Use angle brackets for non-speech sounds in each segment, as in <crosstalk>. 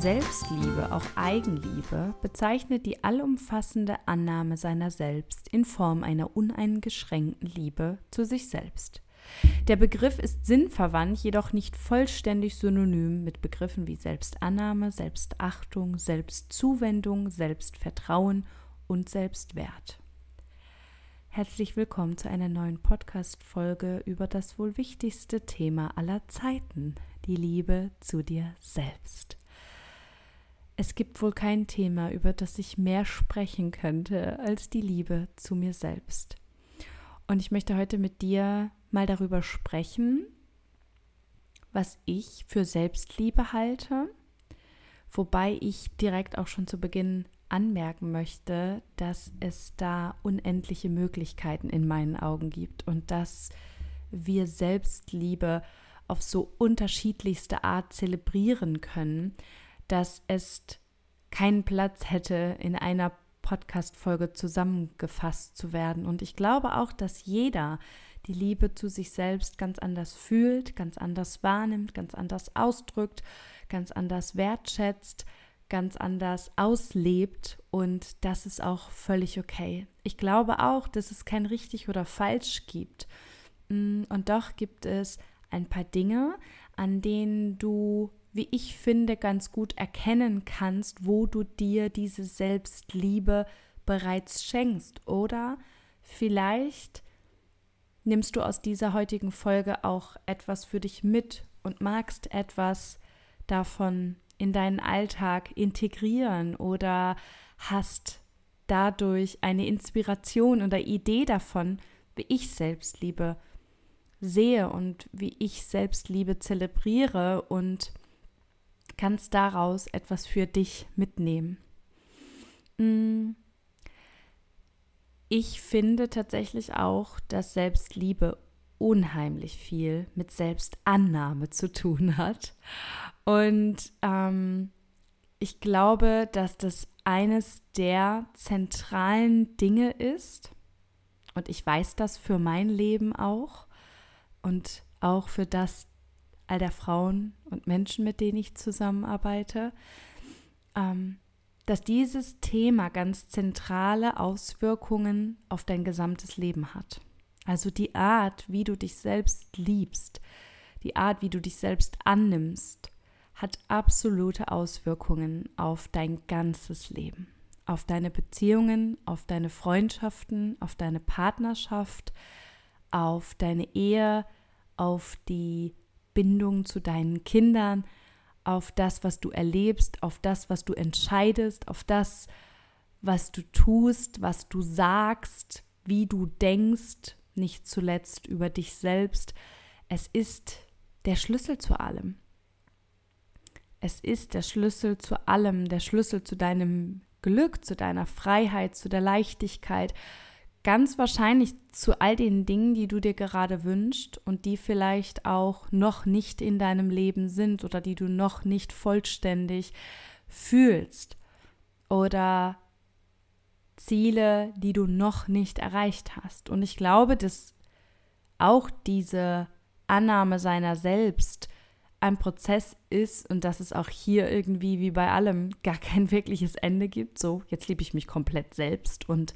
Selbstliebe, auch Eigenliebe, bezeichnet die allumfassende Annahme seiner selbst in Form einer uneingeschränkten Liebe zu sich selbst. Der Begriff ist sinnverwandt, jedoch nicht vollständig synonym mit Begriffen wie Selbstannahme, Selbstachtung, Selbstzuwendung, Selbstvertrauen und Selbstwert. Herzlich willkommen zu einer neuen Podcast-Folge über das wohl wichtigste Thema aller Zeiten, die Liebe zu dir selbst. Es gibt wohl kein Thema, über das ich mehr sprechen könnte als die Liebe zu mir selbst. Und ich möchte heute mit dir mal darüber sprechen, was ich für Selbstliebe halte, wobei ich direkt auch schon zu Beginn anmerken möchte, dass es da unendliche Möglichkeiten in meinen Augen gibt und dass wir Selbstliebe auf so unterschiedlichste Art zelebrieren können, dass es keinen Platz hätte, in einer Podcast-Folge zusammengefasst zu werden. Und ich glaube auch, dass jeder die Liebe zu sich selbst ganz anders fühlt, ganz anders wahrnimmt, ganz anders ausdrückt, ganz anders wertschätzt, ganz anders auslebt und das ist auch völlig okay. Ich glaube auch, dass es kein richtig oder falsch gibt. Mm, und doch gibt es ein paar Dinge, an denen du, wie ich finde, ganz gut erkennen kannst, wo du dir diese Selbstliebe bereits schenkst. Oder vielleicht nimmst du aus dieser heutigen Folge auch etwas für dich mit und magst etwas davon in deinen Alltag integrieren oder hast dadurch eine Inspiration oder Idee davon, wie ich Selbstliebe sehe und wie ich Selbstliebe zelebriere und kannst daraus etwas für dich mitnehmen. Mm. Ich finde tatsächlich auch, dass Selbstliebe unheimlich viel mit Selbstannahme zu tun hat. Und ähm, ich glaube, dass das eines der zentralen Dinge ist. Und ich weiß das für mein Leben auch und auch für das all der Frauen und Menschen, mit denen ich zusammenarbeite, ähm, dass dieses Thema ganz zentrale Auswirkungen auf dein gesamtes Leben hat. Also die Art, wie du dich selbst liebst, die Art, wie du dich selbst annimmst, hat absolute Auswirkungen auf dein ganzes Leben, auf deine Beziehungen, auf deine Freundschaften, auf deine Partnerschaft, auf deine Ehe, auf die Bindung zu deinen Kindern, auf das, was du erlebst, auf das, was du entscheidest, auf das, was du tust, was du sagst, wie du denkst, nicht zuletzt über dich selbst. Es ist der Schlüssel zu allem. Es ist der Schlüssel zu allem, der Schlüssel zu deinem Glück, zu deiner Freiheit, zu der Leichtigkeit, ganz wahrscheinlich zu all den Dingen, die du dir gerade wünschst und die vielleicht auch noch nicht in deinem Leben sind oder die du noch nicht vollständig fühlst oder Ziele, die du noch nicht erreicht hast. Und ich glaube, dass auch diese Annahme seiner selbst ein Prozess ist und dass es auch hier irgendwie wie bei allem gar kein wirkliches Ende gibt. So, jetzt liebe ich mich komplett selbst und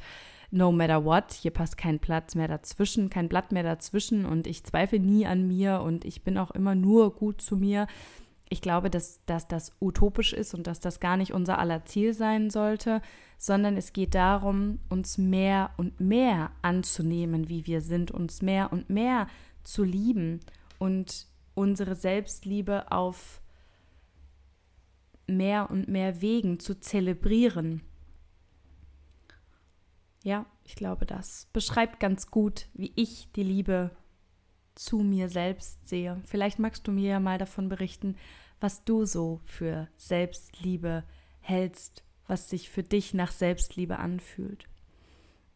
no matter what, hier passt kein Platz mehr dazwischen, kein Blatt mehr dazwischen und ich zweifle nie an mir und ich bin auch immer nur gut zu mir ich glaube, dass, dass das utopisch ist und dass das gar nicht unser aller Ziel sein sollte, sondern es geht darum, uns mehr und mehr anzunehmen, wie wir sind, uns mehr und mehr zu lieben und unsere Selbstliebe auf mehr und mehr Wegen zu zelebrieren. Ja, ich glaube, das beschreibt ganz gut, wie ich die Liebe zu mir selbst sehe. Vielleicht magst du mir ja mal davon berichten, was du so für Selbstliebe hältst, was sich für dich nach Selbstliebe anfühlt.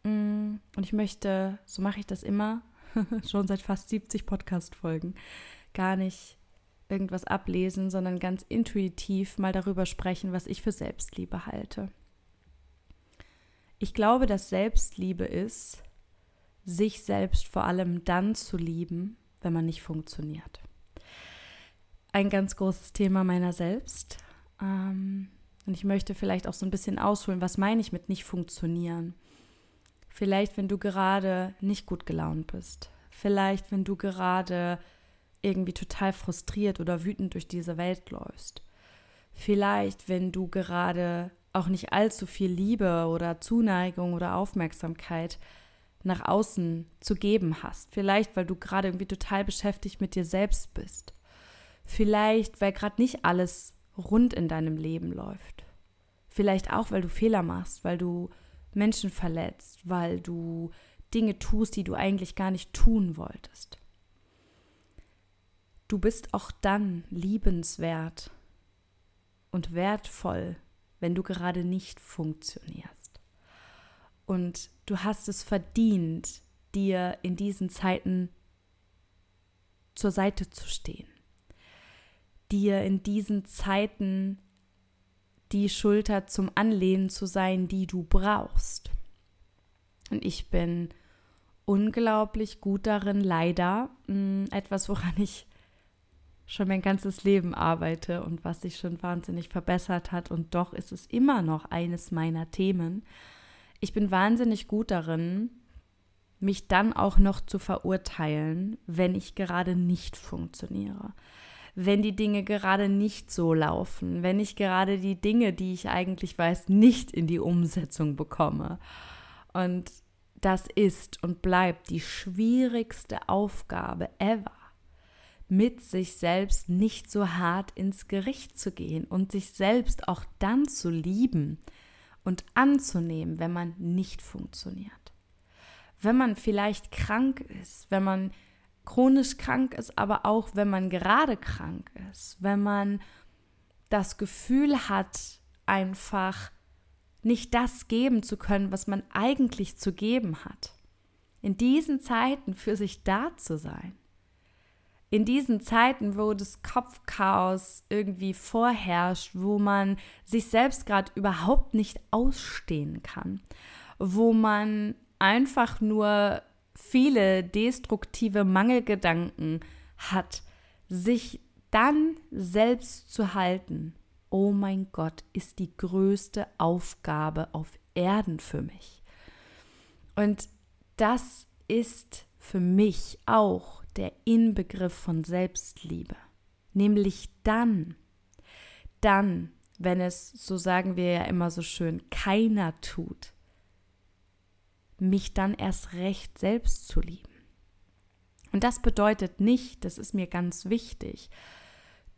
Mm, und ich möchte, so mache ich das immer, <laughs> schon seit fast 70 Podcast-Folgen, gar nicht irgendwas ablesen, sondern ganz intuitiv mal darüber sprechen, was ich für Selbstliebe halte. Ich glaube, dass Selbstliebe ist, sich selbst vor allem dann zu lieben, wenn man nicht funktioniert. Ein ganz großes Thema meiner selbst. Ähm, und ich möchte vielleicht auch so ein bisschen ausholen, was meine ich mit nicht funktionieren. Vielleicht, wenn du gerade nicht gut gelaunt bist. Vielleicht, wenn du gerade irgendwie total frustriert oder wütend durch diese Welt läufst. Vielleicht, wenn du gerade auch nicht allzu viel Liebe oder Zuneigung oder Aufmerksamkeit nach außen zu geben hast. Vielleicht, weil du gerade irgendwie total beschäftigt mit dir selbst bist. Vielleicht, weil gerade nicht alles rund in deinem Leben läuft. Vielleicht auch, weil du Fehler machst, weil du Menschen verletzt, weil du Dinge tust, die du eigentlich gar nicht tun wolltest. Du bist auch dann liebenswert und wertvoll, wenn du gerade nicht funktionierst. Und du hast es verdient, dir in diesen Zeiten zur Seite zu stehen. Dir in diesen Zeiten die Schulter zum Anlehnen zu sein, die du brauchst. Und ich bin unglaublich gut darin, leider, mm, etwas, woran ich schon mein ganzes Leben arbeite und was sich schon wahnsinnig verbessert hat. Und doch ist es immer noch eines meiner Themen. Ich bin wahnsinnig gut darin, mich dann auch noch zu verurteilen, wenn ich gerade nicht funktioniere. Wenn die Dinge gerade nicht so laufen, wenn ich gerade die Dinge, die ich eigentlich weiß, nicht in die Umsetzung bekomme. Und das ist und bleibt die schwierigste Aufgabe ever mit sich selbst nicht so hart ins Gericht zu gehen und sich selbst auch dann zu lieben und anzunehmen, wenn man nicht funktioniert. Wenn man vielleicht krank ist, wenn man chronisch krank ist, aber auch wenn man gerade krank ist, wenn man das Gefühl hat, einfach nicht das geben zu können, was man eigentlich zu geben hat. In diesen Zeiten für sich da zu sein in diesen Zeiten, wo das Kopfchaos irgendwie vorherrscht, wo man sich selbst gerade überhaupt nicht ausstehen kann, wo man einfach nur viele destruktive Mangelgedanken hat, sich dann selbst zu halten, oh mein Gott, ist die größte Aufgabe auf Erden für mich. Und das ist für mich auch der Inbegriff von Selbstliebe. Nämlich dann, dann, wenn es, so sagen wir ja immer so schön, keiner tut, mich dann erst recht selbst zu lieben. Und das bedeutet nicht, das ist mir ganz wichtig,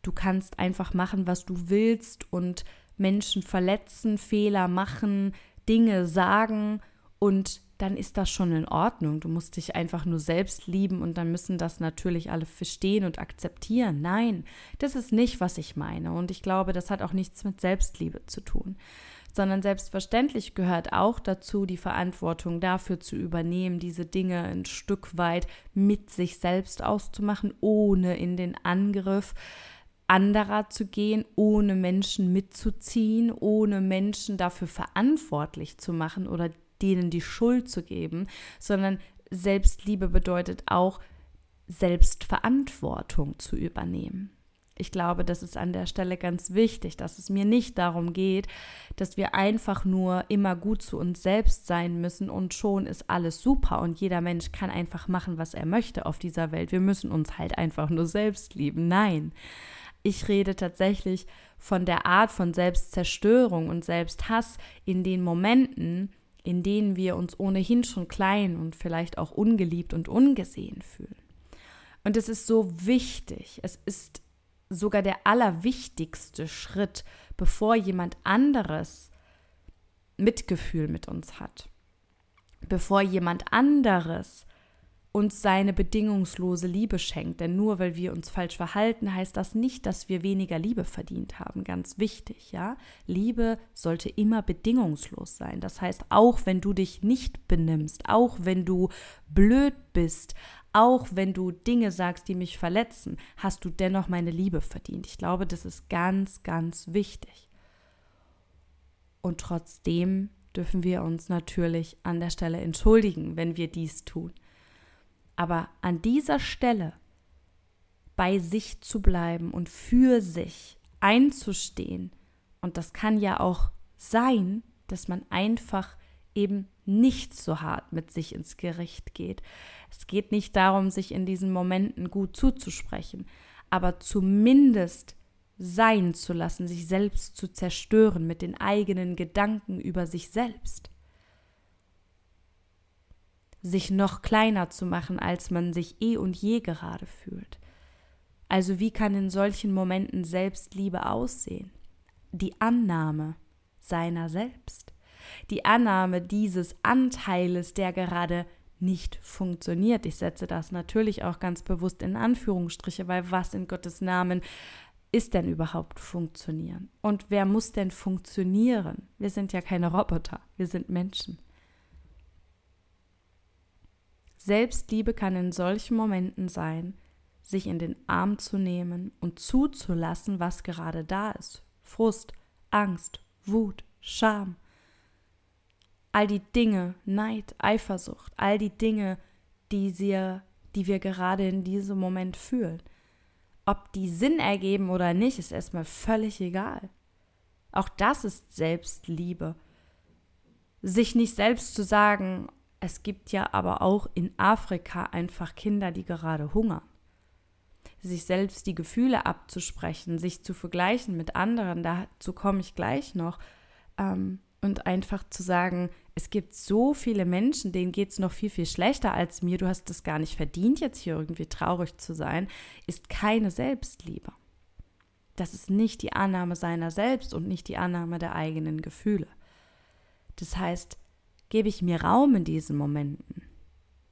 du kannst einfach machen, was du willst und Menschen verletzen, Fehler machen, Dinge sagen und dann ist das schon in Ordnung. Du musst dich einfach nur selbst lieben und dann müssen das natürlich alle verstehen und akzeptieren. Nein, das ist nicht, was ich meine. Und ich glaube, das hat auch nichts mit Selbstliebe zu tun. Sondern selbstverständlich gehört auch dazu, die Verantwortung dafür zu übernehmen, diese Dinge ein Stück weit mit sich selbst auszumachen, ohne in den Angriff anderer zu gehen, ohne Menschen mitzuziehen, ohne Menschen dafür verantwortlich zu machen oder denen die Schuld zu geben, sondern Selbstliebe bedeutet auch, Selbstverantwortung zu übernehmen. Ich glaube, das ist an der Stelle ganz wichtig, dass es mir nicht darum geht, dass wir einfach nur immer gut zu uns selbst sein müssen und schon ist alles super und jeder Mensch kann einfach machen, was er möchte auf dieser Welt. Wir müssen uns halt einfach nur selbst lieben. Nein, ich rede tatsächlich von der Art von Selbstzerstörung und Selbsthass in den Momenten, in denen wir uns ohnehin schon klein und vielleicht auch ungeliebt und ungesehen fühlen. Und es ist so wichtig, es ist sogar der allerwichtigste Schritt, bevor jemand anderes Mitgefühl mit uns hat, bevor jemand anderes uns seine bedingungslose Liebe schenkt. Denn nur weil wir uns falsch verhalten, heißt das nicht, dass wir weniger Liebe verdient haben. Ganz wichtig, ja. Liebe sollte immer bedingungslos sein. Das heißt, auch wenn du dich nicht benimmst, auch wenn du blöd bist, auch wenn du Dinge sagst, die mich verletzen, hast du dennoch meine Liebe verdient. Ich glaube, das ist ganz, ganz wichtig. Und trotzdem dürfen wir uns natürlich an der Stelle entschuldigen, wenn wir dies tun. Aber an dieser Stelle bei sich zu bleiben und für sich einzustehen, und das kann ja auch sein, dass man einfach eben nicht so hart mit sich ins Gericht geht. Es geht nicht darum, sich in diesen Momenten gut zuzusprechen, aber zumindest sein zu lassen, sich selbst zu zerstören mit den eigenen Gedanken über sich selbst. Sich noch kleiner zu machen, als man sich eh und je gerade fühlt. Also wie kann in solchen Momenten Selbstliebe aussehen? Die Annahme seiner selbst. Die Annahme dieses Anteiles, der gerade nicht funktioniert. Ich setze das natürlich auch ganz bewusst in Anführungsstriche, weil was in Gottes Namen ist denn überhaupt funktionieren? Und wer muss denn funktionieren? Wir sind ja keine Roboter, wir sind Menschen. Selbstliebe kann in solchen Momenten sein, sich in den Arm zu nehmen und zuzulassen, was gerade da ist. Frust, Angst, Wut, Scham. All die Dinge, Neid, Eifersucht, all die Dinge, die, sie, die wir gerade in diesem Moment fühlen. Ob die Sinn ergeben oder nicht, ist erstmal völlig egal. Auch das ist Selbstliebe. Sich nicht selbst zu sagen, es gibt ja aber auch in Afrika einfach Kinder, die gerade hungern. Sich selbst die Gefühle abzusprechen, sich zu vergleichen mit anderen, dazu komme ich gleich noch. Ähm, und einfach zu sagen, es gibt so viele Menschen, denen geht es noch viel, viel schlechter als mir, du hast es gar nicht verdient, jetzt hier irgendwie traurig zu sein, ist keine Selbstliebe. Das ist nicht die Annahme seiner selbst und nicht die Annahme der eigenen Gefühle. Das heißt, gebe ich mir Raum in diesen Momenten?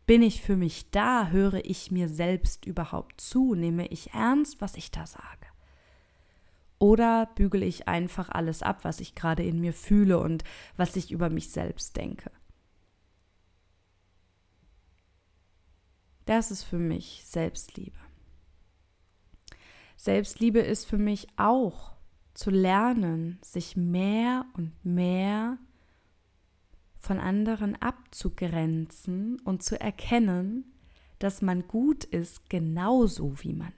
Bin ich für mich da? Höre ich mir selbst überhaupt zu? Nehme ich ernst, was ich da sage? Oder bügele ich einfach alles ab, was ich gerade in mir fühle und was ich über mich selbst denke? Das ist für mich Selbstliebe. Selbstliebe ist für mich auch zu lernen, sich mehr und mehr von anderen abzugrenzen und zu erkennen, dass man gut ist, genauso wie man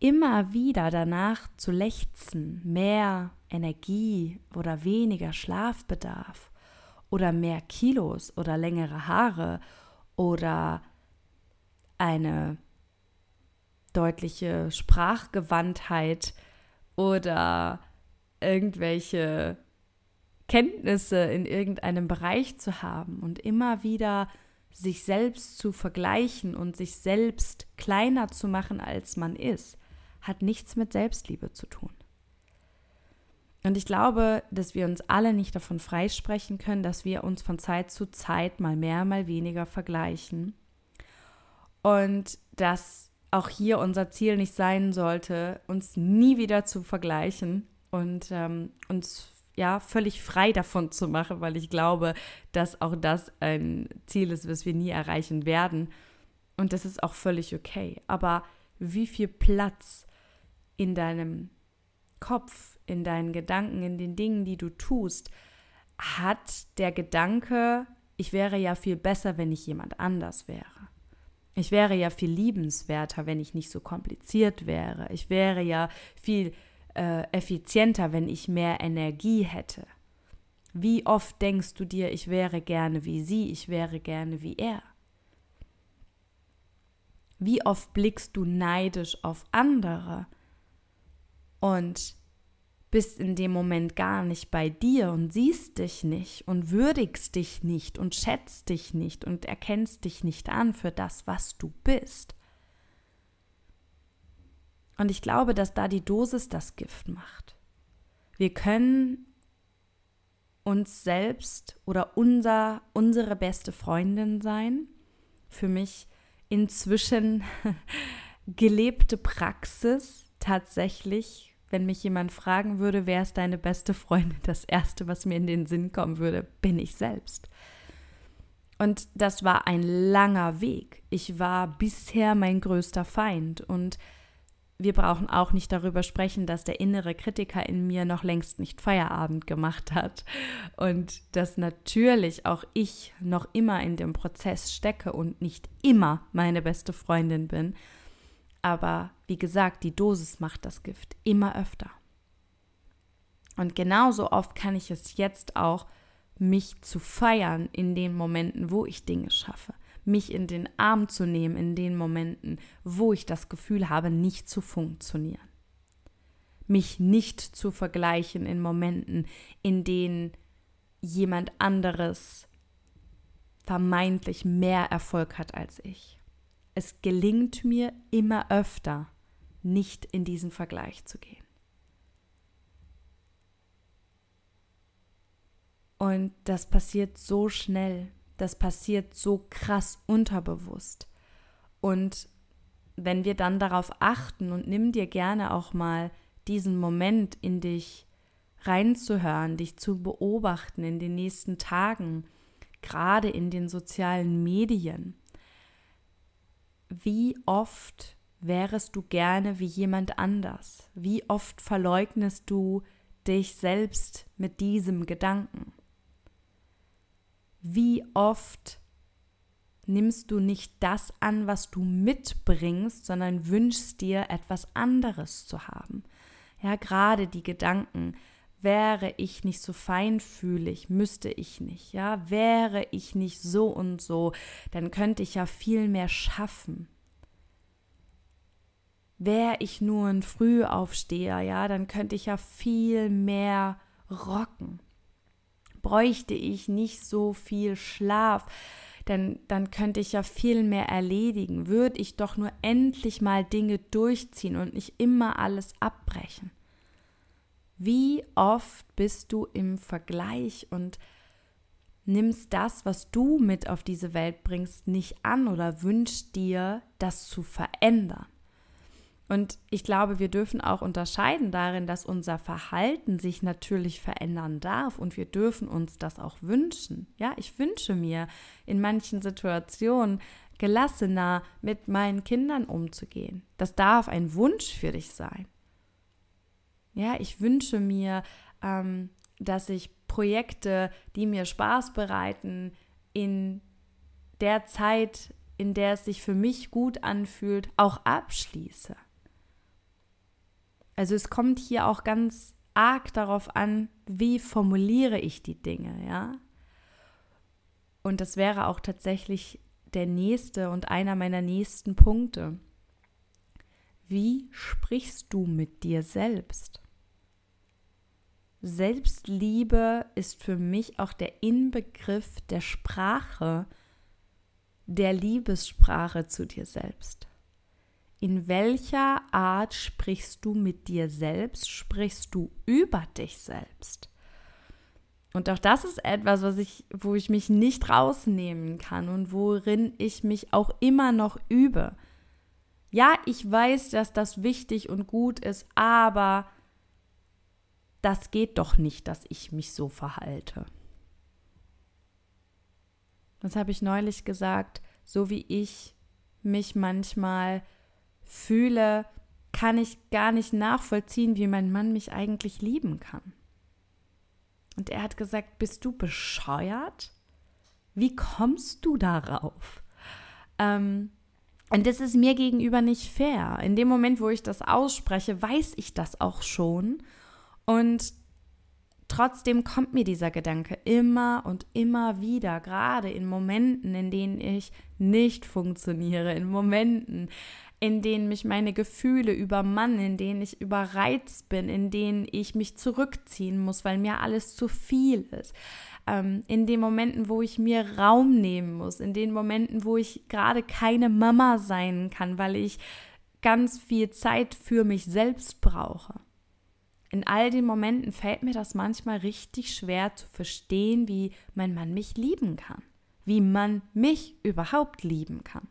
immer wieder danach zu lechzen, mehr Energie oder weniger Schlafbedarf oder mehr Kilos oder längere Haare oder eine deutliche Sprachgewandtheit oder irgendwelche Kenntnisse in irgendeinem Bereich zu haben und immer wieder sich selbst zu vergleichen und sich selbst kleiner zu machen, als man ist, hat nichts mit Selbstliebe zu tun. Und ich glaube, dass wir uns alle nicht davon freisprechen können, dass wir uns von Zeit zu Zeit mal mehr, mal weniger vergleichen. Und dass auch hier unser Ziel nicht sein sollte, uns nie wieder zu vergleichen und ähm, uns ja völlig frei davon zu machen, weil ich glaube, dass auch das ein Ziel ist, was wir nie erreichen werden. Und das ist auch völlig okay. Aber wie viel Platz in deinem Kopf, in deinen Gedanken, in den Dingen, die du tust, hat der Gedanke, ich wäre ja viel besser, wenn ich jemand anders wäre. Ich wäre ja viel liebenswerter, wenn ich nicht so kompliziert wäre. Ich wäre ja viel äh, effizienter, wenn ich mehr Energie hätte. Wie oft denkst du dir, ich wäre gerne wie sie, ich wäre gerne wie er? Wie oft blickst du neidisch auf andere und bist in dem Moment gar nicht bei dir und siehst dich nicht und würdigst dich nicht und schätzt dich nicht und erkennst dich nicht an für das, was du bist. Und ich glaube, dass da die Dosis das Gift macht. Wir können uns selbst oder unser, unsere beste Freundin sein für mich inzwischen <laughs> gelebte Praxis tatsächlich, wenn mich jemand fragen würde, wer ist deine beste Freundin, das Erste, was mir in den Sinn kommen würde, bin ich selbst. Und das war ein langer Weg. Ich war bisher mein größter Feind und wir brauchen auch nicht darüber sprechen, dass der innere Kritiker in mir noch längst nicht Feierabend gemacht hat und dass natürlich auch ich noch immer in dem Prozess stecke und nicht immer meine beste Freundin bin. Aber wie gesagt, die Dosis macht das Gift immer öfter. Und genauso oft kann ich es jetzt auch, mich zu feiern in den Momenten, wo ich Dinge schaffe mich in den Arm zu nehmen in den Momenten, wo ich das Gefühl habe, nicht zu funktionieren. Mich nicht zu vergleichen in Momenten, in denen jemand anderes vermeintlich mehr Erfolg hat als ich. Es gelingt mir immer öfter, nicht in diesen Vergleich zu gehen. Und das passiert so schnell das passiert so krass unterbewusst. Und wenn wir dann darauf achten und nimm dir gerne auch mal diesen Moment in dich reinzuhören, dich zu beobachten in den nächsten Tagen, gerade in den sozialen Medien. Wie oft wärest du gerne wie jemand anders? Wie oft verleugnest du dich selbst mit diesem Gedanken? Wie oft nimmst du nicht das an, was du mitbringst, sondern wünschst dir etwas anderes zu haben. Ja, gerade die Gedanken, wäre ich nicht so feinfühlig, müsste ich nicht, ja, wäre ich nicht so und so, dann könnte ich ja viel mehr schaffen. Wäre ich nur ein Frühaufsteher, ja, dann könnte ich ja viel mehr rocken bräuchte ich nicht so viel Schlaf, denn dann könnte ich ja viel mehr erledigen, würde ich doch nur endlich mal Dinge durchziehen und nicht immer alles abbrechen. Wie oft bist du im Vergleich und nimmst das, was du mit auf diese Welt bringst, nicht an oder wünschst dir, das zu verändern? Und ich glaube, wir dürfen auch unterscheiden darin, dass unser Verhalten sich natürlich verändern darf und wir dürfen uns das auch wünschen. Ja, ich wünsche mir in manchen Situationen gelassener mit meinen Kindern umzugehen. Das darf ein Wunsch für dich sein. Ja, ich wünsche mir, ähm, dass ich Projekte, die mir Spaß bereiten, in der Zeit, in der es sich für mich gut anfühlt, auch abschließe. Also es kommt hier auch ganz arg darauf an, wie formuliere ich die Dinge, ja? Und das wäre auch tatsächlich der nächste und einer meiner nächsten Punkte. Wie sprichst du mit dir selbst? Selbstliebe ist für mich auch der Inbegriff der Sprache, der Liebessprache zu dir selbst in welcher Art sprichst du mit dir selbst? Sprichst du über dich selbst? Und auch das ist etwas, was ich, wo ich mich nicht rausnehmen kann und worin ich mich auch immer noch übe. Ja, ich weiß, dass das wichtig und gut ist, aber das geht doch nicht, dass ich mich so verhalte. Das habe ich neulich gesagt, so wie ich mich manchmal fühle, kann ich gar nicht nachvollziehen, wie mein Mann mich eigentlich lieben kann. Und er hat gesagt, bist du bescheuert? Wie kommst du darauf? Ähm, und das ist mir gegenüber nicht fair. In dem Moment, wo ich das ausspreche, weiß ich das auch schon. Und trotzdem kommt mir dieser Gedanke immer und immer wieder, gerade in Momenten, in denen ich nicht funktioniere, in Momenten, in denen mich meine Gefühle übermannen, in denen ich überreizt bin, in denen ich mich zurückziehen muss, weil mir alles zu viel ist. Ähm, in den Momenten, wo ich mir Raum nehmen muss, in den Momenten, wo ich gerade keine Mama sein kann, weil ich ganz viel Zeit für mich selbst brauche. In all den Momenten fällt mir das manchmal richtig schwer zu verstehen, wie mein Mann mich lieben kann wie man mich überhaupt lieben kann.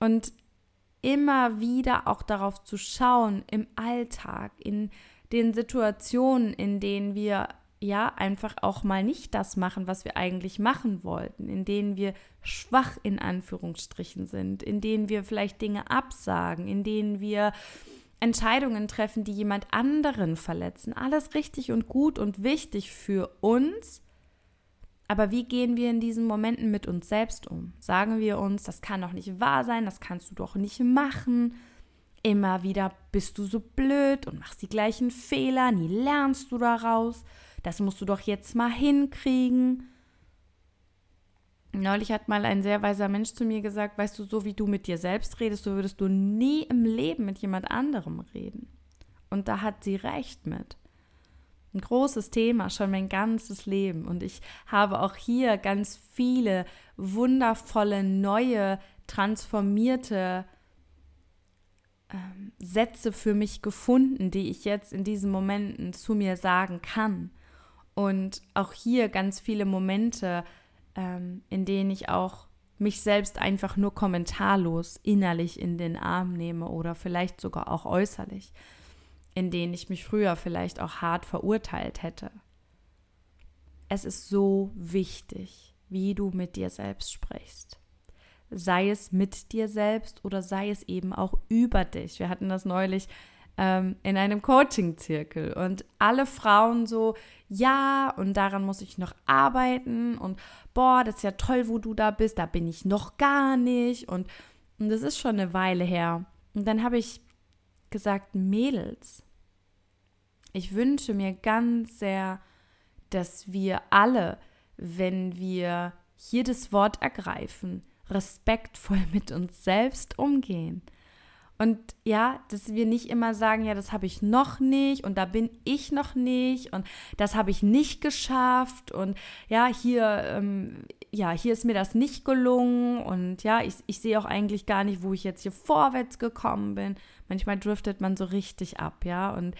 Und immer wieder auch darauf zu schauen im Alltag, in den Situationen, in denen wir ja einfach auch mal nicht das machen, was wir eigentlich machen wollten, in denen wir schwach in Anführungsstrichen sind, in denen wir vielleicht Dinge absagen, in denen wir Entscheidungen treffen, die jemand anderen verletzen. Alles richtig und gut und wichtig für uns. Aber wie gehen wir in diesen Momenten mit uns selbst um? Sagen wir uns, das kann doch nicht wahr sein, das kannst du doch nicht machen. Immer wieder bist du so blöd und machst die gleichen Fehler, nie lernst du daraus. Das musst du doch jetzt mal hinkriegen. Neulich hat mal ein sehr weiser Mensch zu mir gesagt, weißt du, so wie du mit dir selbst redest, so würdest du nie im Leben mit jemand anderem reden. Und da hat sie recht mit. Ein großes Thema, schon mein ganzes Leben. Und ich habe auch hier ganz viele wundervolle, neue, transformierte ähm, Sätze für mich gefunden, die ich jetzt in diesen Momenten zu mir sagen kann. Und auch hier ganz viele Momente, ähm, in denen ich auch mich selbst einfach nur kommentarlos innerlich in den Arm nehme oder vielleicht sogar auch äußerlich, in denen ich mich früher vielleicht auch hart verurteilt hätte. Es ist so wichtig, wie du mit dir selbst sprichst. Sei es mit dir selbst oder sei es eben auch über dich. Wir hatten das neulich ähm, in einem Coaching-Zirkel und alle Frauen so, ja, und daran muss ich noch arbeiten und boah, das ist ja toll, wo du da bist, da bin ich noch gar nicht und, und das ist schon eine Weile her. Und dann habe ich gesagt, Mädels, ich wünsche mir ganz sehr, dass wir alle, wenn wir hier das Wort ergreifen, respektvoll <laughs> mit uns selbst umgehen und ja, dass wir nicht immer sagen, ja, das habe ich noch nicht und da bin ich noch nicht und das habe ich nicht geschafft und ja, hier, ähm, ja, hier ist mir das nicht gelungen und ja, ich, ich sehe auch eigentlich gar nicht, wo ich jetzt hier vorwärts gekommen bin. Manchmal driftet man so richtig ab, ja, und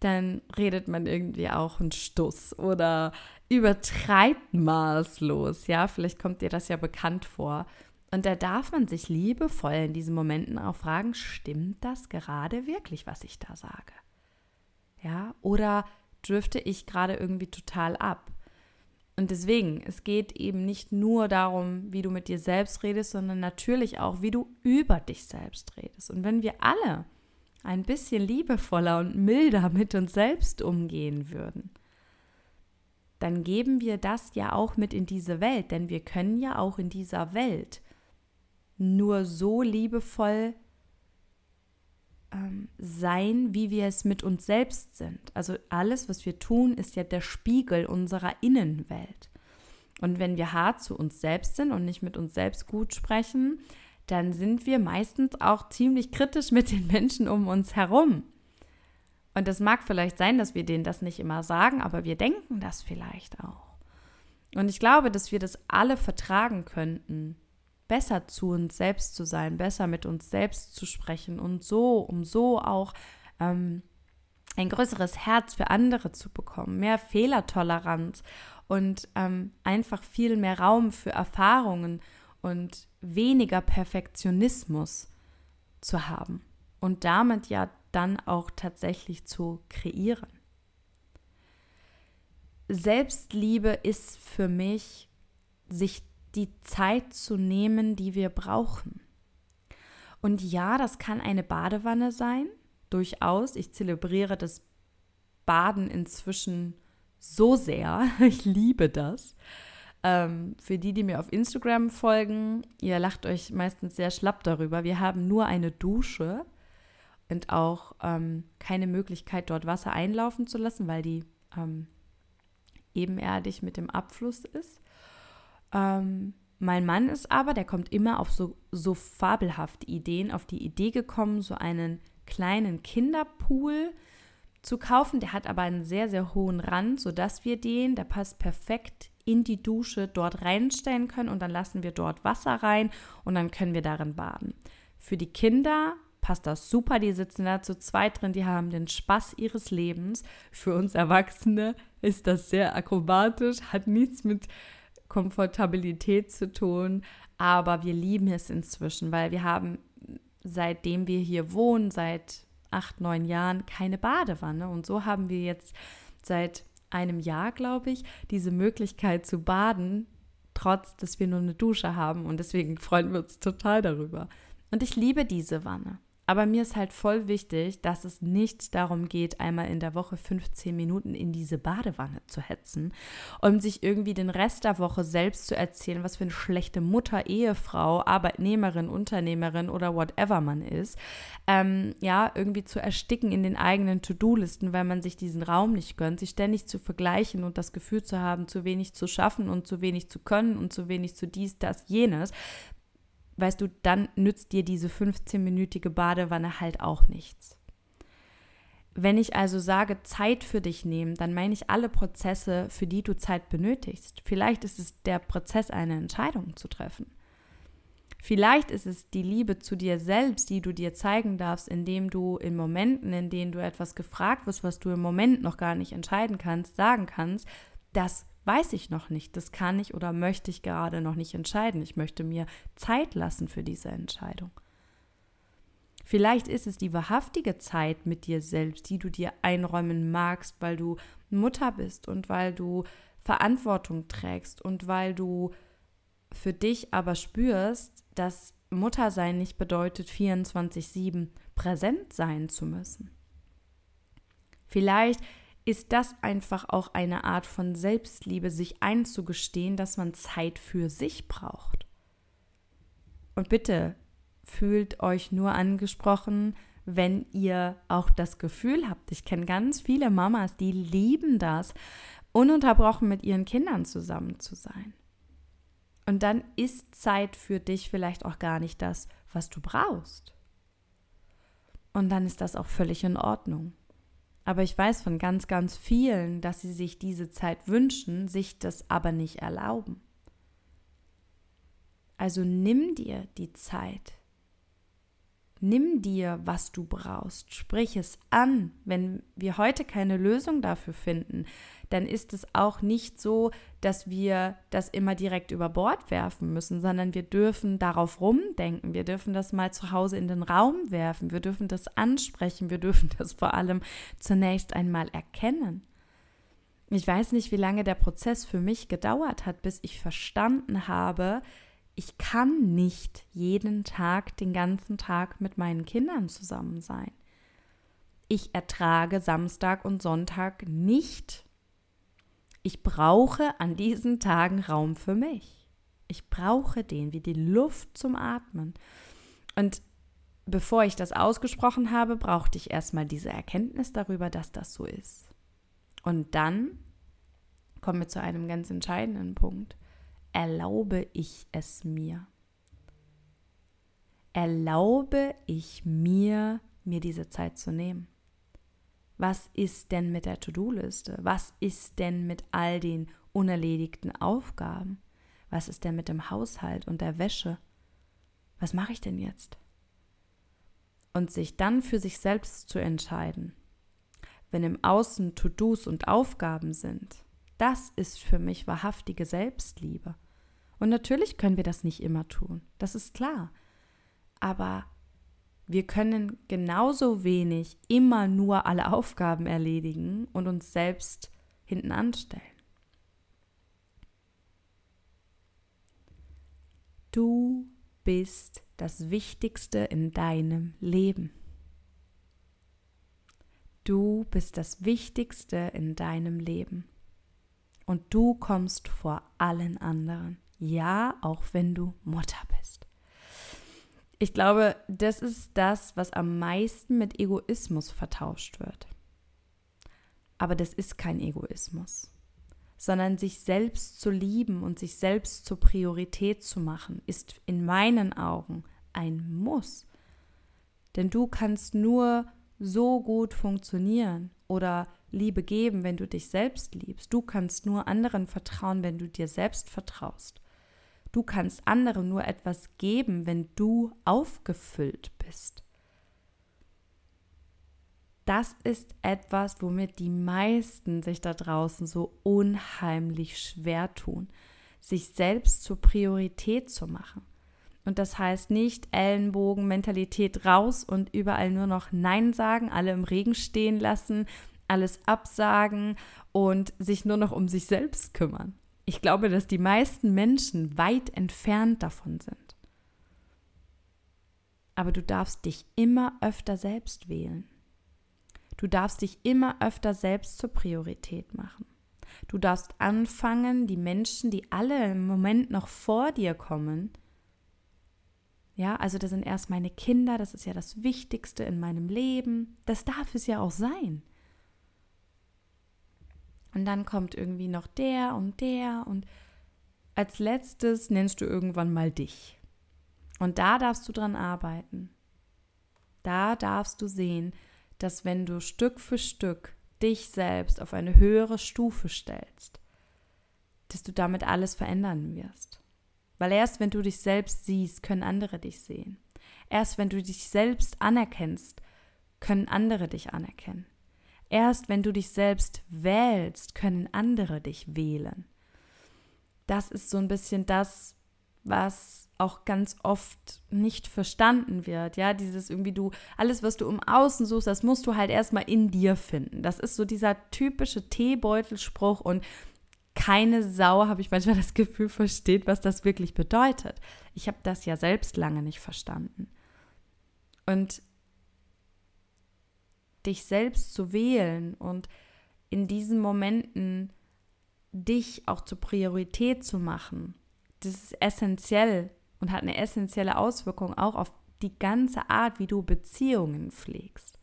dann redet man irgendwie auch einen Stuss oder übertreibt maßlos, ja, vielleicht kommt dir das ja bekannt vor. Und da darf man sich liebevoll in diesen Momenten auch fragen, stimmt das gerade wirklich, was ich da sage? Ja, oder drifte ich gerade irgendwie total ab? Und deswegen, es geht eben nicht nur darum, wie du mit dir selbst redest, sondern natürlich auch, wie du über dich selbst redest. Und wenn wir alle ein bisschen liebevoller und milder mit uns selbst umgehen würden, dann geben wir das ja auch mit in diese Welt, denn wir können ja auch in dieser Welt nur so liebevoll ähm, sein, wie wir es mit uns selbst sind. Also alles, was wir tun, ist ja der Spiegel unserer Innenwelt. Und wenn wir hart zu uns selbst sind und nicht mit uns selbst gut sprechen, dann sind wir meistens auch ziemlich kritisch mit den Menschen um uns herum. Und es mag vielleicht sein, dass wir denen das nicht immer sagen, aber wir denken das vielleicht auch. Und ich glaube, dass wir das alle vertragen könnten, besser zu uns selbst zu sein, besser mit uns selbst zu sprechen und so, um so auch ähm, ein größeres Herz für andere zu bekommen, mehr Fehlertoleranz und ähm, einfach viel mehr Raum für Erfahrungen und weniger Perfektionismus zu haben und damit ja dann auch tatsächlich zu kreieren. Selbstliebe ist für mich, sich die Zeit zu nehmen, die wir brauchen. Und ja, das kann eine Badewanne sein, durchaus. Ich zelebriere das Baden inzwischen so sehr. <laughs> Ich liebe das. Ähm, für die, die mir auf Instagram folgen, ihr lacht euch meistens sehr schlapp darüber. Wir haben nur eine Dusche und auch ähm, keine Möglichkeit, dort Wasser einlaufen zu lassen, weil die ähm, ebenerdig mit dem Abfluss ist. Ähm, mein Mann ist aber, der kommt immer auf so, so fabelhafte Ideen, auf die Idee gekommen, so einen kleinen Kinderpool zu kaufen. Der hat aber einen sehr, sehr hohen Rand, sodass wir den, der passt perfekt in die Dusche dort reinstellen können und dann lassen wir dort Wasser rein und dann können wir darin baden. Für die Kinder passt das super, die sitzen da zu zweit drin, die haben den Spaß ihres Lebens. Für uns Erwachsene ist das sehr akrobatisch, hat nichts mit Komfortabilität zu tun, aber wir lieben es inzwischen, weil wir haben, seitdem wir hier wohnen, seit acht, neun Jahren, keine Badewanne. Und so haben wir jetzt seit einem Jahr, glaube ich, diese Möglichkeit zu baden, trotz dass wir nur eine Dusche haben. Und deswegen freuen wir uns total darüber. Und ich liebe diese Wanne. Aber mir ist halt voll wichtig, dass es nicht darum geht, einmal in der Woche 15 Minuten in diese Badewanne zu hetzen, um sich irgendwie den Rest der Woche selbst zu erzählen, was für eine schlechte Mutter, Ehefrau, Arbeitnehmerin, Unternehmerin oder whatever man ist. Ähm, ja, irgendwie zu ersticken in den eigenen To-Do-Listen, weil man sich diesen Raum nicht gönnt, sich ständig zu vergleichen und das Gefühl zu haben, zu wenig zu schaffen und zu wenig zu können und zu wenig zu dies, das, jenes, weißt du, dann nützt dir diese 15-minütige Badewanne halt auch nichts. Wenn ich also sage, Zeit für dich nehmen, dann meine ich alle Prozesse, für die du Zeit benötigst. Vielleicht ist es der Prozess, eine Entscheidung zu treffen. Vielleicht ist es die Liebe zu dir selbst, die du dir zeigen darfst, indem du in Momenten, in denen du etwas gefragt wirst, was du im Moment noch gar nicht entscheiden kannst, sagen kannst, das weiß ich noch nicht. Das kann ich oder möchte ich gerade noch nicht entscheiden. Ich möchte mir Zeit lassen für diese Entscheidung. Vielleicht ist es die wahrhaftige Zeit mit dir selbst, die du dir einräumen magst, weil du Mutter bist und weil du Verantwortung trägst und weil du für dich aber spürst, dass Muttersein nicht bedeutet, 24-7 präsent sein zu müssen. Vielleicht ist das einfach auch eine Art von Selbstliebe, sich einzugestehen, dass man Zeit für sich braucht. Und bitte fühlt euch nur angesprochen, wenn ihr auch das Gefühl habt, ich kenne ganz viele Mamas, die lieben das, ununterbrochen mit ihren Kindern zusammen zu sein. Und dann ist Zeit für dich vielleicht auch gar nicht das, was du brauchst. Und dann ist das auch völlig in Ordnung. Aber ich weiß von ganz, ganz vielen, dass sie sich diese Zeit wünschen, sich das aber nicht erlauben. Also nimm dir die Zeit. Nimm dir, was du brauchst. Sprich es an. Wenn wir heute keine Lösung dafür finden, dann ist es auch nicht so, dass wir das immer direkt über Bord werfen müssen, sondern wir dürfen darauf rumdenken. Wir dürfen das mal zu Hause in den Raum werfen. Wir dürfen das ansprechen. Wir dürfen das vor allem zunächst einmal erkennen. Ich weiß nicht, wie lange der Prozess für mich gedauert hat, bis ich verstanden habe, ich kann nicht jeden Tag, den ganzen Tag mit meinen Kindern zusammen sein. Ich ertrage Samstag und Sonntag nicht ich brauche an diesen Tagen Raum für mich. Ich brauche den wie die Luft zum Atmen. Und bevor ich das ausgesprochen habe, brauchte ich erstmal diese Erkenntnis darüber, dass das so ist. Und dann kommen wir zu einem ganz entscheidenden Punkt. Erlaube ich es mir? Erlaube ich mir, mir diese Zeit zu nehmen? Was ist denn mit der To-Do-Liste? Was ist denn mit all den unerledigten Aufgaben? Was ist denn mit dem Haushalt und der Wäsche? Was mache ich denn jetzt? Und sich dann für sich selbst zu entscheiden, wenn im Außen To-Dos und Aufgaben sind, das ist für mich wahrhaftige Selbstliebe. Und natürlich können wir das nicht immer tun, das ist klar. Aber wir können genauso wenig immer nur alle Aufgaben erledigen und uns selbst hinten anstellen. Du bist das Wichtigste in deinem Leben. Du bist das Wichtigste in deinem Leben. Und du kommst vor allen anderen. Ja, auch wenn du Mutter bist. Ich glaube, das ist das, was am meisten mit Egoismus vertauscht wird. Aber das ist kein Egoismus, sondern sich selbst zu lieben und sich selbst zur Priorität zu machen, ist in meinen Augen ein Muss. Denn du kannst nur so gut funktionieren oder Liebe geben, wenn du dich selbst liebst. Du kannst nur anderen vertrauen, wenn du dir selbst vertraust. Du kannst anderen nur etwas geben, wenn du aufgefüllt bist. Das ist etwas, womit die meisten sich da draußen so unheimlich schwer tun. sich selbst zur Priorität zu machen. Und das heißt nicht Ellenbogen-Mentalität raus und überall nur noch Nein sagen, alle im Regen stehen lassen, alles absagen und sich nur noch um sich selbst kümmern. Ich glaube, dass die meisten Menschen weit entfernt davon sind. Aber du darfst dich immer öfter selbst wählen. Du darfst dich immer öfter selbst zur Priorität machen. Du darfst anfangen, die Menschen, die alle im Moment noch vor dir kommen, ja, also das sind erst meine Kinder, das ist ja das Wichtigste in meinem Leben. Das darf es ja auch sein. Und dann kommt irgendwie noch der und der und als letztes nennst du irgendwann mal dich. Und da darfst du dran arbeiten. Da darfst du sehen, dass wenn du Stück für Stück dich selbst auf eine höhere Stufe stellst, dass du damit alles verändern wirst. Weil erst wenn du dich selbst siehst, können andere dich sehen. Erst wenn du dich selbst anerkennst, können andere dich anerkennen. Erst wenn du dich selbst wählst, können andere dich wählen. Das ist so ein bisschen das, was auch ganz oft nicht verstanden wird. Ja, dieses irgendwie du, alles, was du im Außen suchst, das musst du halt erstmal in dir finden. Das ist so dieser typische Teebeutelspruch und keine Sau, habe ich manchmal das Gefühl, versteht, was das wirklich bedeutet. Ich habe das ja selbst lange nicht verstanden. Und dich selbst zu wählen und in diesen Momenten dich auch zur Priorität zu machen, das ist essentiell und hat eine essentielle Auswirkung auch auf die ganze Art, wie du Beziehungen pflegst.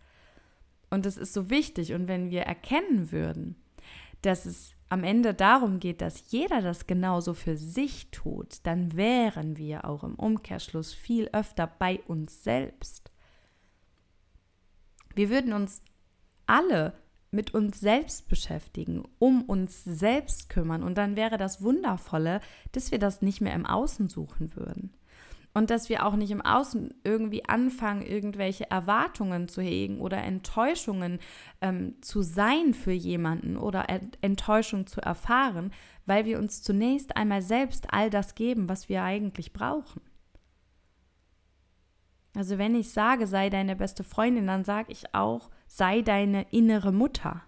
Und das ist so wichtig. Und wenn wir erkennen würden, dass es am Ende darum geht, dass jeder das genauso für sich tut, dann wären wir auch im Umkehrschluss viel öfter bei uns selbst. Wir würden uns alle mit uns selbst beschäftigen, um uns selbst kümmern und dann wäre das Wundervolle, dass wir das nicht mehr im Außen suchen würden und dass wir auch nicht im Außen irgendwie anfangen, irgendwelche Erwartungen zu hegen oder Enttäuschungen ähm, zu sein für jemanden oder Enttäuschung zu erfahren, weil wir uns zunächst einmal selbst all das geben, was wir eigentlich brauchen. Also wenn ich sage, sei deine beste Freundin, dann sage ich auch, sei deine innere Mutter.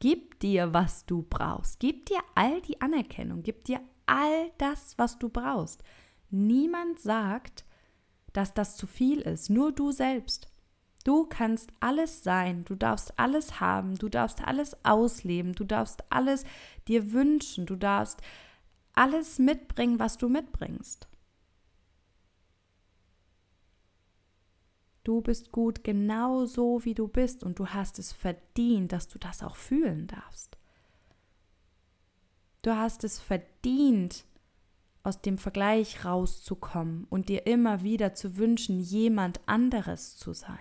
Gib dir, was du brauchst. Gib dir all die Anerkennung. Gib dir all das, was du brauchst. Niemand sagt, dass das zu viel ist, nur du selbst. Du kannst alles sein, du darfst alles haben, du darfst alles ausleben, du darfst alles dir wünschen, du darfst alles mitbringen, was du mitbringst. Du bist gut genau so, wie du bist und du hast es verdient, dass du das auch fühlen darfst. Du hast es verdient, aus dem Vergleich rauszukommen und dir immer wieder zu wünschen, jemand anderes zu sein.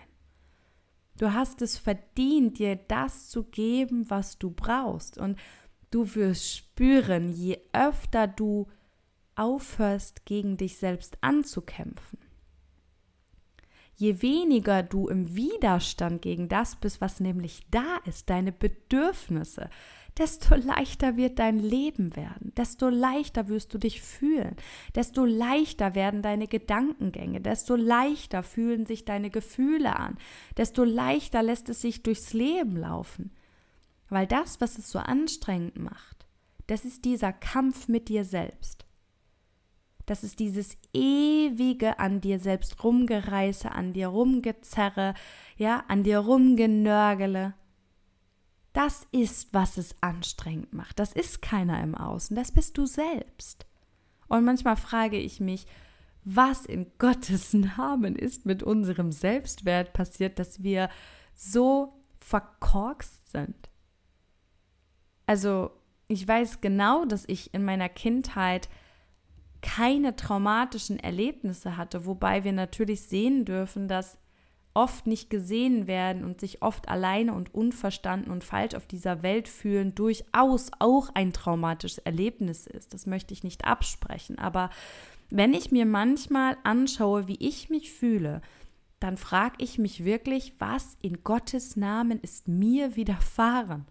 Du hast es verdient, dir das zu geben, was du brauchst. Und du wirst spüren, je öfter du aufhörst, gegen dich selbst anzukämpfen, je weniger du im Widerstand gegen das bist, was nämlich da ist, deine Bedürfnisse, desto leichter wird dein Leben werden, desto leichter wirst du dich fühlen, desto leichter werden deine Gedankengänge, desto leichter fühlen sich deine Gefühle an, desto leichter lässt es sich durchs Leben laufen. Weil das, was es so anstrengend macht, das ist dieser Kampf mit dir selbst. Das ist dieses ewige an dir selbst rumgereiße, an dir rumgezerre, ja, an dir rumgenörgele. Das ist, was es anstrengend macht. Das ist keiner im Außen, das bist du selbst. Und manchmal frage ich mich, was in <laughs> Gottes Namen ist mit unserem Selbstwert passiert, dass wir so verkorkst sind. Also, ich weiß genau, dass ich in meiner Kindheit keine traumatischen Erlebnisse hatte, wobei wir natürlich sehen dürfen, dass oft nicht gesehen werden und sich oft alleine und unverstanden und falsch auf dieser Welt fühlen, durchaus auch ein traumatisches Erlebnis ist. Das möchte ich nicht absprechen. Aber wenn ich mir manchmal anschaue, wie ich mich fühle, dann frage ich mich wirklich, was in Gottes Namen ist mir widerfahren?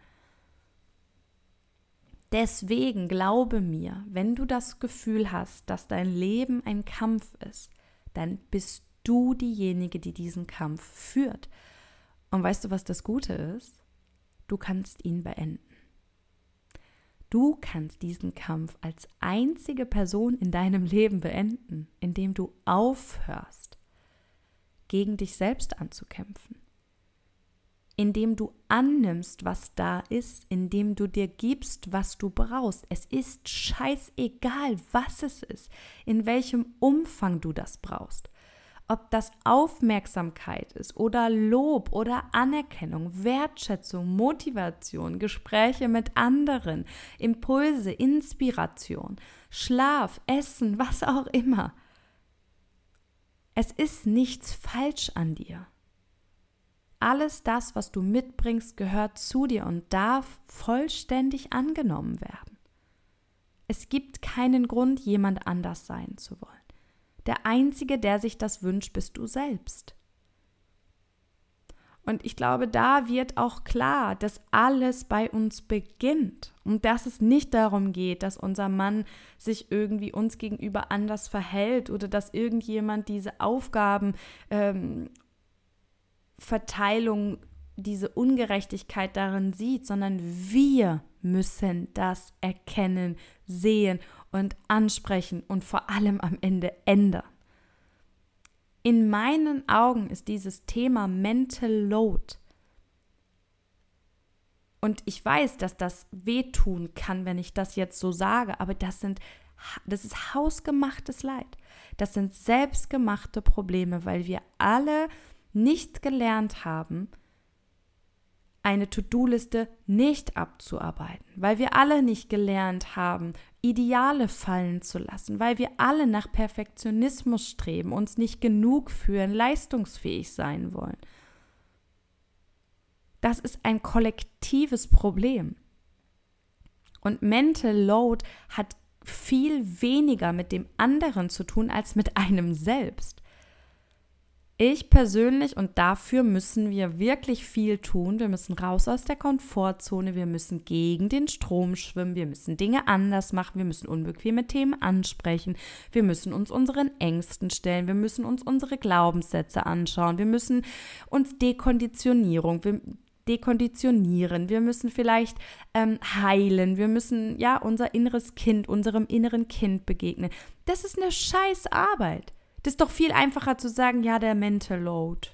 Deswegen glaube mir, wenn du das Gefühl hast, dass dein Leben ein Kampf ist, dann bist du diejenige, die diesen Kampf führt. Und weißt du, was das Gute ist? Du kannst ihn beenden. Du kannst diesen Kampf als einzige Person in deinem Leben beenden, indem du aufhörst, gegen dich selbst anzukämpfen. Indem du annimmst, was da ist, indem du dir gibst, was du brauchst. Es ist scheißegal, was es ist, in welchem Umfang du das brauchst ob das Aufmerksamkeit ist oder Lob oder Anerkennung, Wertschätzung, Motivation, Gespräche mit anderen, Impulse, Inspiration, Schlaf, Essen, was auch immer. Es ist nichts falsch an dir. Alles das, was du mitbringst, gehört zu dir und darf vollständig angenommen werden. Es gibt keinen Grund, jemand anders sein zu wollen. Der Einzige, der sich das wünscht, bist du selbst. Und ich glaube, da wird auch klar, dass alles bei uns beginnt und dass es nicht darum geht, dass unser Mann sich irgendwie uns gegenüber anders verhält oder dass irgendjemand diese Aufgabenverteilung, ähm, diese Ungerechtigkeit darin sieht, sondern wir müssen das erkennen, sehen und ansprechen und vor allem am Ende ändern. In meinen Augen ist dieses Thema Mental Load und ich weiß, dass das wehtun kann, wenn ich das jetzt so sage, aber das sind das ist hausgemachtes Leid. Das sind selbstgemachte Probleme, weil wir alle nicht gelernt haben, eine To-Do-Liste nicht abzuarbeiten, weil wir alle nicht gelernt haben, Ideale fallen zu lassen, weil wir alle nach Perfektionismus streben, uns nicht genug fühlen, leistungsfähig sein wollen. Das ist ein kollektives Problem. Und Mental Load hat viel weniger mit dem anderen zu tun als mit einem selbst. Ich persönlich, und dafür müssen wir wirklich viel tun, wir müssen raus aus der Komfortzone, wir müssen gegen den Strom schwimmen, wir müssen Dinge anders machen, wir müssen unbequeme Themen ansprechen, wir müssen uns unseren Ängsten stellen, wir müssen uns unsere Glaubenssätze anschauen, wir müssen uns Dekonditionierung, wir, dekonditionieren, wir müssen vielleicht ähm, heilen, wir müssen ja unser inneres Kind, unserem inneren Kind begegnen. Das ist eine scheiß Arbeit. Das ist doch viel einfacher zu sagen, ja, der Mental Load.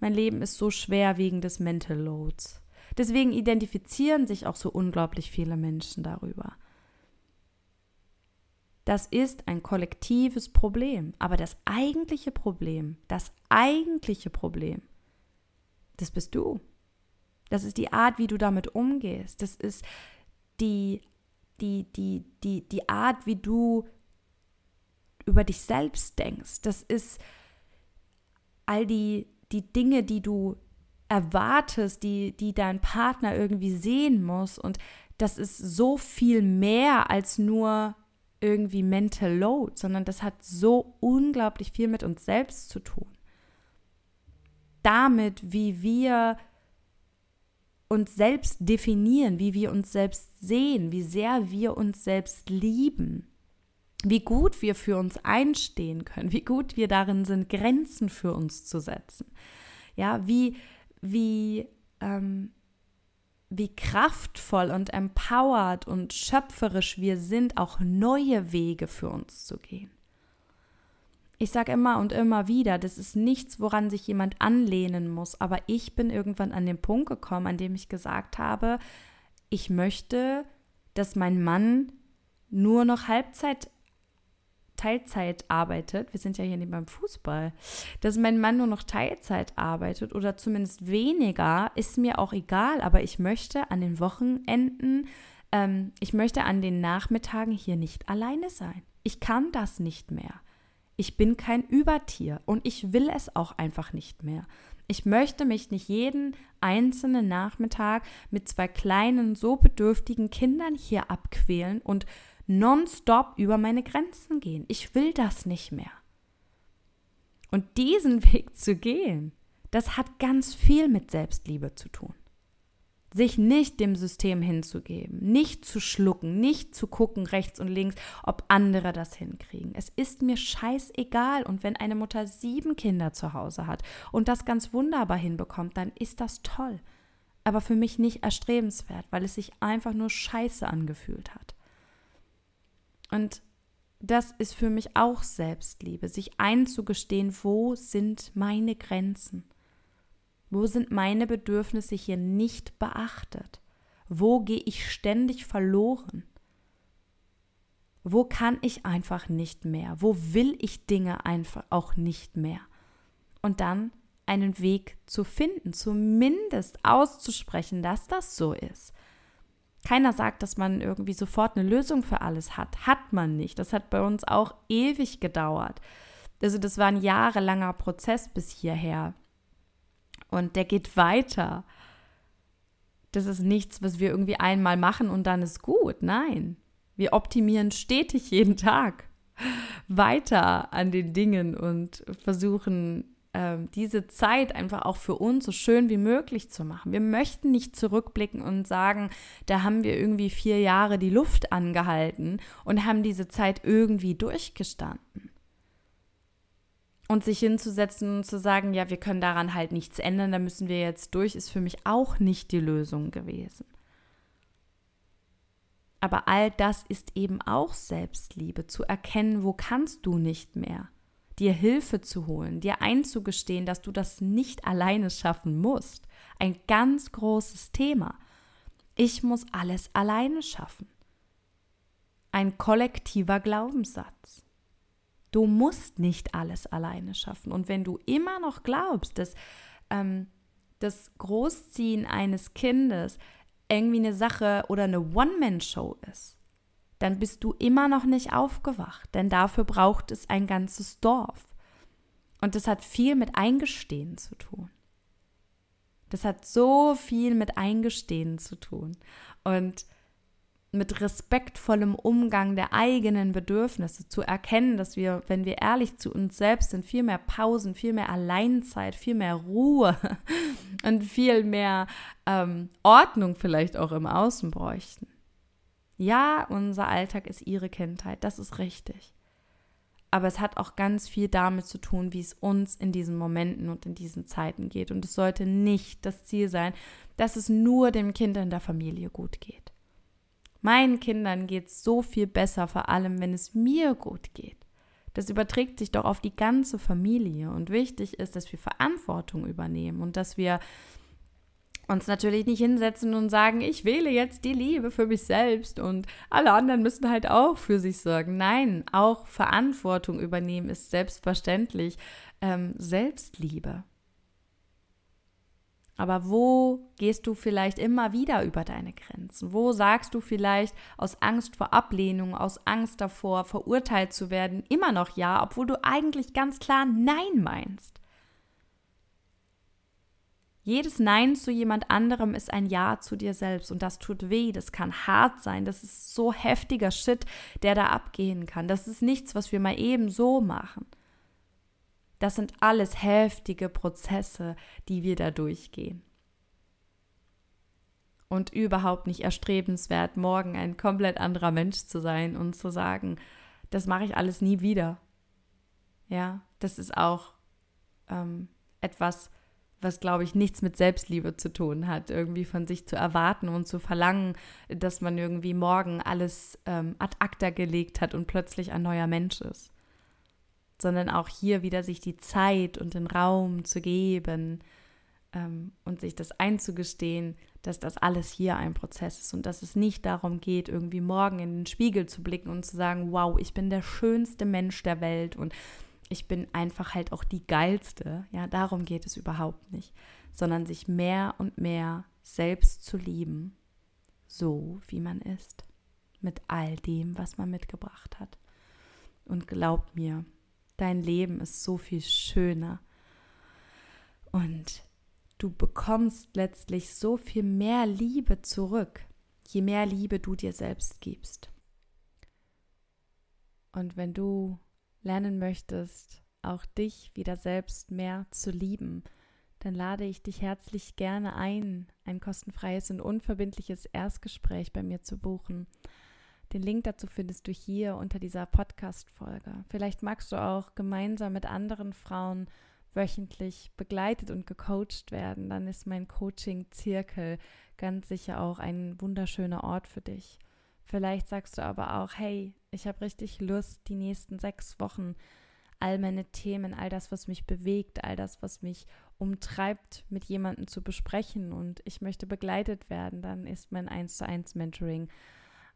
Mein Leben ist so schwer wegen des Mental Loads. Deswegen identifizieren sich auch so unglaublich viele Menschen darüber. Das ist ein kollektives Problem. Aber das eigentliche Problem, das eigentliche Problem, das bist du. Das ist die Art, wie du damit umgehst. Das ist die, die, die, die, die Art, wie du über dich selbst denkst. Das ist all die, die Dinge, die du erwartest, die, die dein Partner irgendwie sehen muss. Und das ist so viel mehr als nur irgendwie Mental Load, sondern das hat so unglaublich viel mit uns selbst zu tun. Damit, wie wir uns selbst definieren, wie wir uns selbst sehen, wie sehr wir uns selbst lieben wie gut wir für uns einstehen können, wie gut wir darin sind, Grenzen für uns zu setzen. Ja, wie, wie, ähm, wie kraftvoll und empowered und schöpferisch wir sind, auch neue Wege für uns zu gehen. Ich sage immer und immer wieder, das ist nichts, woran sich jemand anlehnen muss, aber ich bin irgendwann an den Punkt gekommen, an dem ich gesagt habe, ich möchte, dass mein Mann nur noch Halbzeit Teilzeit arbeitet, wir sind ja hier nicht beim Fußball, dass mein Mann nur noch Teilzeit arbeitet oder zumindest weniger, ist mir auch egal, aber ich möchte an den Wochenenden, ähm, ich möchte an den Nachmittagen hier nicht alleine sein. Ich kann das nicht mehr. Ich bin kein Übertier und ich will es auch einfach nicht mehr. Ich möchte mich nicht jeden einzelnen Nachmittag mit zwei kleinen, so bedürftigen Kindern hier abquälen und nonstop über meine Grenzen gehen. Ich will das nicht mehr. Und diesen <laughs> Weg zu gehen, das hat ganz viel mit Selbstliebe zu tun. sich nicht dem System hinzugeben, nicht zu schlucken, nicht zu gucken rechts und links, ob andere das hinkriegen. Es ist mir scheißegal. Und wenn eine Mutter sieben Kinder zu Hause hat und das ganz wunderbar hinbekommt, dann ist das toll. Aber für mich nicht erstrebenswert, weil es sich einfach nur scheiße angefühlt hat. Und das ist für mich auch Selbstliebe, sich einzugestehen, wo sind meine Grenzen wo sind meine Bedürfnisse hier nicht beachtet? Wo gehe ich ständig verloren? Wo kann ich einfach nicht mehr? Wo will ich Dinge einfach auch nicht mehr? Und dann einen Weg zu finden, zumindest auszusprechen, dass das so ist. Keiner sagt, dass man irgendwie sofort eine Lösung für alles hat. Hat man nicht. Das hat bei uns auch ewig gedauert. Also das war ein jahrelanger Prozess bis hierher. Und der geht weiter. Das ist nichts, was wir irgendwie einmal machen und dann ist gut. Nein, wir optimieren stetig jeden Tag weiter an den Dingen und versuchen ähm, diese Zeit einfach auch für uns so schön wie möglich zu machen. Wir möchten nicht zurückblicken und sagen, da haben wir irgendwie vier Jahre die Luft angehalten und haben diese Zeit irgendwie durchgestanden und sich hinzusetzen und zu sagen, ja, wir können daran halt nichts ändern, da müssen wir jetzt durch, ist für mich auch nicht die Lösung gewesen. Aber all das ist eben auch Selbstliebe, zu erkennen, wo kannst du nicht mehr, dir Hilfe zu holen, dir einzugestehen, dass du das nicht alleine schaffen musst. Ein ganz großes Thema. Ich muss alles alleine schaffen. Ein kollektiver Glaubenssatz. Du musst nicht alles alleine schaffen. Und wenn du immer noch glaubst, dass ähm, das Großziehen eines Kindes irgendwie eine Sache oder eine One-Man-Show ist, dann bist du immer noch nicht aufgewacht, denn dafür braucht es ein ganzes Dorf. Und das hat viel mit Eingestehen zu tun. Das hat so viel mit Eingestehen zu tun. Und mit respektvollem Umgang der eigenen Bedürfnisse zu erkennen, dass wir, wenn wir ehrlich zu uns selbst sind, viel mehr Pausen, viel mehr Alleinzeit, viel mehr Ruhe <laughs> und viel mehr ähm, Ordnung vielleicht auch im Außen bräuchten. Ja, unser Alltag ist ihre Kindheit, das ist richtig. Aber es hat auch ganz viel damit zu tun, wie es uns in diesen Momenten und in diesen Zeiten geht. Und es sollte nicht das Ziel sein, dass es nur dem Kind in der Familie gut geht. Meinen Kindern geht es so viel besser, vor allem wenn es mir gut geht. Das überträgt sich doch auf die ganze Familie. Und wichtig ist, dass wir Verantwortung übernehmen und dass wir uns natürlich nicht hinsetzen und sagen, ich wähle jetzt die Liebe für mich selbst und alle anderen müssen halt auch für sich sorgen. Nein, auch Verantwortung übernehmen ist selbstverständlich ähm, Selbstliebe. Aber wo gehst du vielleicht immer wieder über deine Grenzen? Wo sagst du vielleicht aus Angst vor Ablehnung, aus Angst davor, verurteilt zu werden, immer noch ja, obwohl du eigentlich ganz klar Nein meinst? Jedes Nein zu jemand anderem ist ein Ja zu dir selbst und das tut weh, das kann hart sein, das ist so heftiger Shit, der da abgehen kann. Das ist nichts, was wir mal eben so machen. Das sind alles heftige Prozesse, die wir da durchgehen. Und überhaupt nicht erstrebenswert, morgen ein komplett anderer Mensch zu sein und zu sagen, das mache ich alles nie wieder. Ja, das ist auch ähm, etwas, was, glaube ich, nichts mit Selbstliebe zu tun hat, irgendwie von sich zu erwarten und zu verlangen, dass man irgendwie morgen alles ähm, ad acta gelegt hat und plötzlich ein neuer Mensch ist. Sondern auch hier wieder sich die Zeit und den Raum zu geben ähm, und sich das einzugestehen, dass das alles hier ein Prozess ist und dass es nicht darum geht, irgendwie morgen in den Spiegel zu blicken und zu sagen, wow, ich bin der schönste Mensch der Welt und ich bin einfach halt auch die geilste. Ja, darum geht es überhaupt nicht, sondern sich mehr und mehr selbst zu lieben, so wie man ist, mit all dem, was man mitgebracht hat. Und glaubt mir, Dein Leben ist so viel schöner. Und du bekommst letztlich so viel mehr Liebe zurück, je mehr Liebe du dir selbst gibst. Und wenn du lernen möchtest, auch dich wieder selbst mehr zu lieben, dann lade ich dich herzlich gerne ein, ein kostenfreies und unverbindliches Erstgespräch bei mir zu buchen. Den Link dazu findest du hier unter dieser Podcast-Folge. Vielleicht magst du auch gemeinsam mit anderen Frauen wöchentlich begleitet und gecoacht werden. Dann ist mein Coaching-Zirkel ganz sicher auch ein wunderschöner Ort für dich. Vielleicht sagst du aber auch, hey, ich habe richtig Lust, die nächsten sechs Wochen all meine Themen, all das, was mich bewegt, all das, was mich umtreibt, mit jemandem zu besprechen und ich möchte begleitet werden, dann ist mein 1 zu 1 Mentoring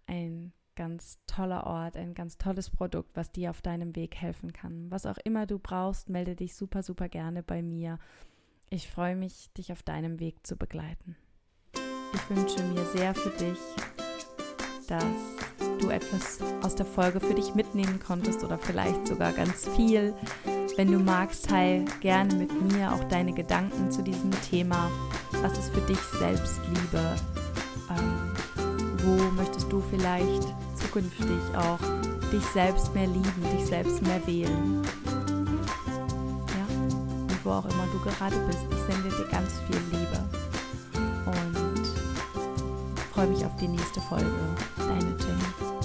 ein ganz toller Ort, ein ganz tolles Produkt, was dir auf deinem Weg helfen kann. Was auch immer du brauchst, melde dich super, super gerne bei mir. Ich freue mich, dich auf deinem Weg zu begleiten. Ich wünsche mir sehr für dich, dass du etwas aus der Folge für dich mitnehmen konntest oder vielleicht sogar ganz viel. Wenn du magst, teil gerne mit mir auch deine Gedanken zu diesem Thema. Was ist für dich Selbstliebe? Ähm, wo möchtest du vielleicht zukünftig auch dich selbst mehr lieben, dich selbst mehr wählen? Ja, und wo auch immer du gerade bist, ich sende dir ganz viel Liebe freue mich auf die nächste Folge. Deine Jenny.